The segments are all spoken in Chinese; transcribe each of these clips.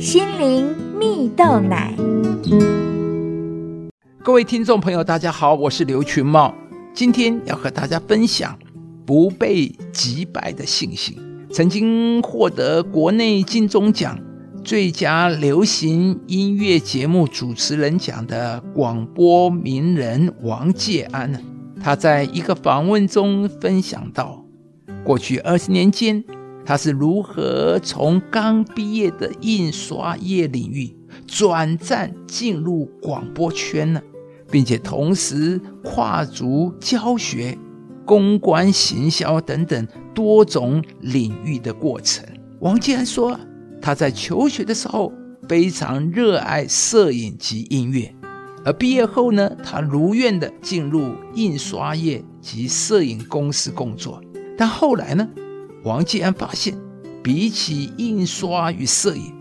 心灵蜜豆奶。各位听众朋友，大家好，我是刘群茂，今天要和大家分享不被击败的信心。曾经获得国内金钟奖最佳流行音乐节目主持人奖的广播名人王介安，他在一个访问中分享到，过去二十年间，他是如何从刚毕业的印刷业领域转战进入广播圈呢？并且同时跨足教学、公关、行销等等多种领域的过程。王建安说，他在求学的时候非常热爱摄影及音乐，而毕业后呢，他如愿的进入印刷业及摄影公司工作。但后来呢，王建安发现，比起印刷与摄影，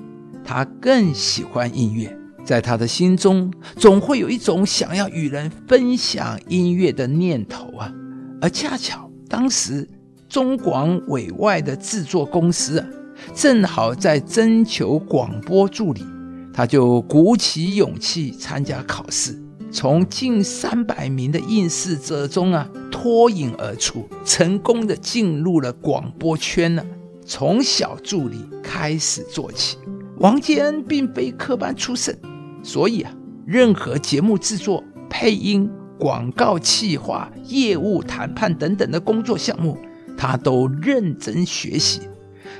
他更喜欢音乐。在他的心中，总会有一种想要与人分享音乐的念头啊。而恰巧当时中广委外的制作公司啊，正好在征求广播助理，他就鼓起勇气参加考试，从近三百名的应试者中啊脱颖而出，成功的进入了广播圈呢。从小助理开始做起，王建恩并非科班出身。所以啊，任何节目制作、配音、广告企划、业务谈判等等的工作项目，他都认真学习。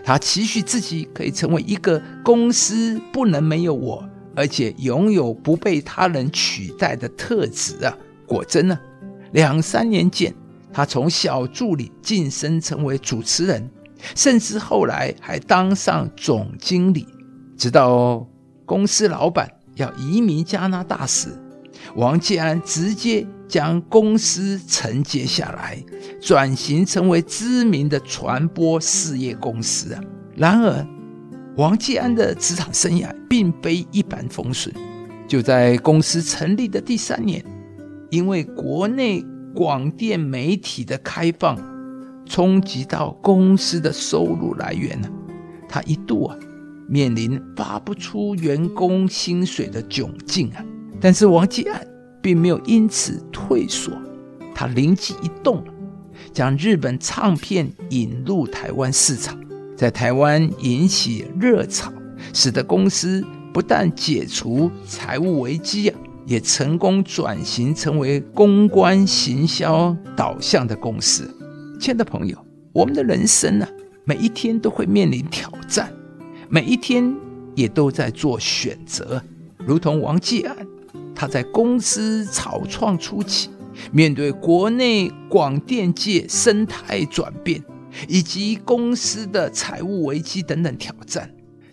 他期许自己可以成为一个公司不能没有我，而且拥有不被他人取代的特质啊！果真呢，两三年间，他从小助理晋升成为主持人，甚至后来还当上总经理，直到公司老板。要移民加拿大时，王建安直接将公司承接下来，转型成为知名的传播事业公司啊。然而，王建安的职场生涯并非一帆风顺。就在公司成立的第三年，因为国内广电媒体的开放，冲击到公司的收入来源呢，他一度啊。面临发不出员工薪水的窘境啊！但是王继安并没有因此退缩，他灵机一动，将日本唱片引入台湾市场，在台湾引起热潮，使得公司不但解除财务危机啊，也成功转型成为公关行销导向的公司。亲爱的朋友，我们的人生呢，每一天都会面临挑战。每一天也都在做选择，如同王继安，他在公司草创初期，面对国内广电界生态转变以及公司的财务危机等等挑战，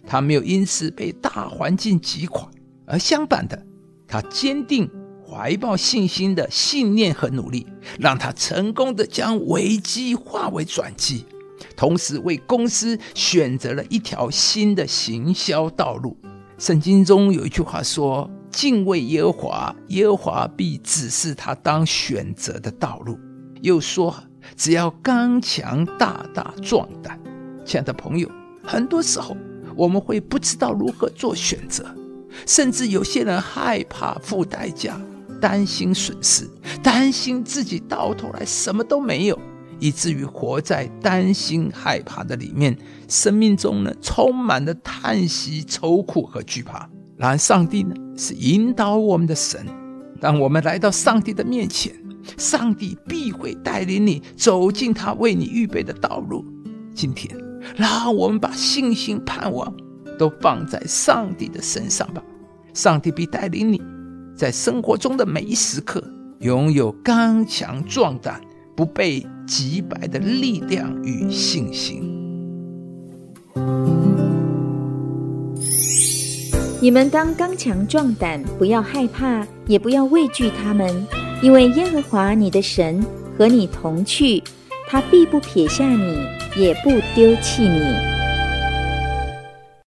他没有因此被大环境击垮，而相反的，他坚定怀抱信心的信念和努力，让他成功的将危机化为转机。同时为公司选择了一条新的行销道路。圣经中有一句话说：“敬畏耶和华，耶和华必指示他当选择的道路。”又说：“只要刚强、大大壮胆。”亲爱的朋友，很多时候我们会不知道如何做选择，甚至有些人害怕付代价，担心损失，担心自己到头来什么都没有。以至于活在担心、害怕的里面，生命中呢充满了叹息、愁苦和惧怕。然而，上帝呢是引导我们的神。当我们来到上帝的面前，上帝必会带领你走进他为你预备的道路。今天，让我们把信心、盼望都放在上帝的身上吧。上帝必带领你，在生活中的每一时刻，拥有刚强壮胆。不被击败的力量与信心。你们当刚强壮胆，不要害怕，也不要畏惧他们，因为耶和华你的神和你同去，他必不撇下你，也不丢弃你。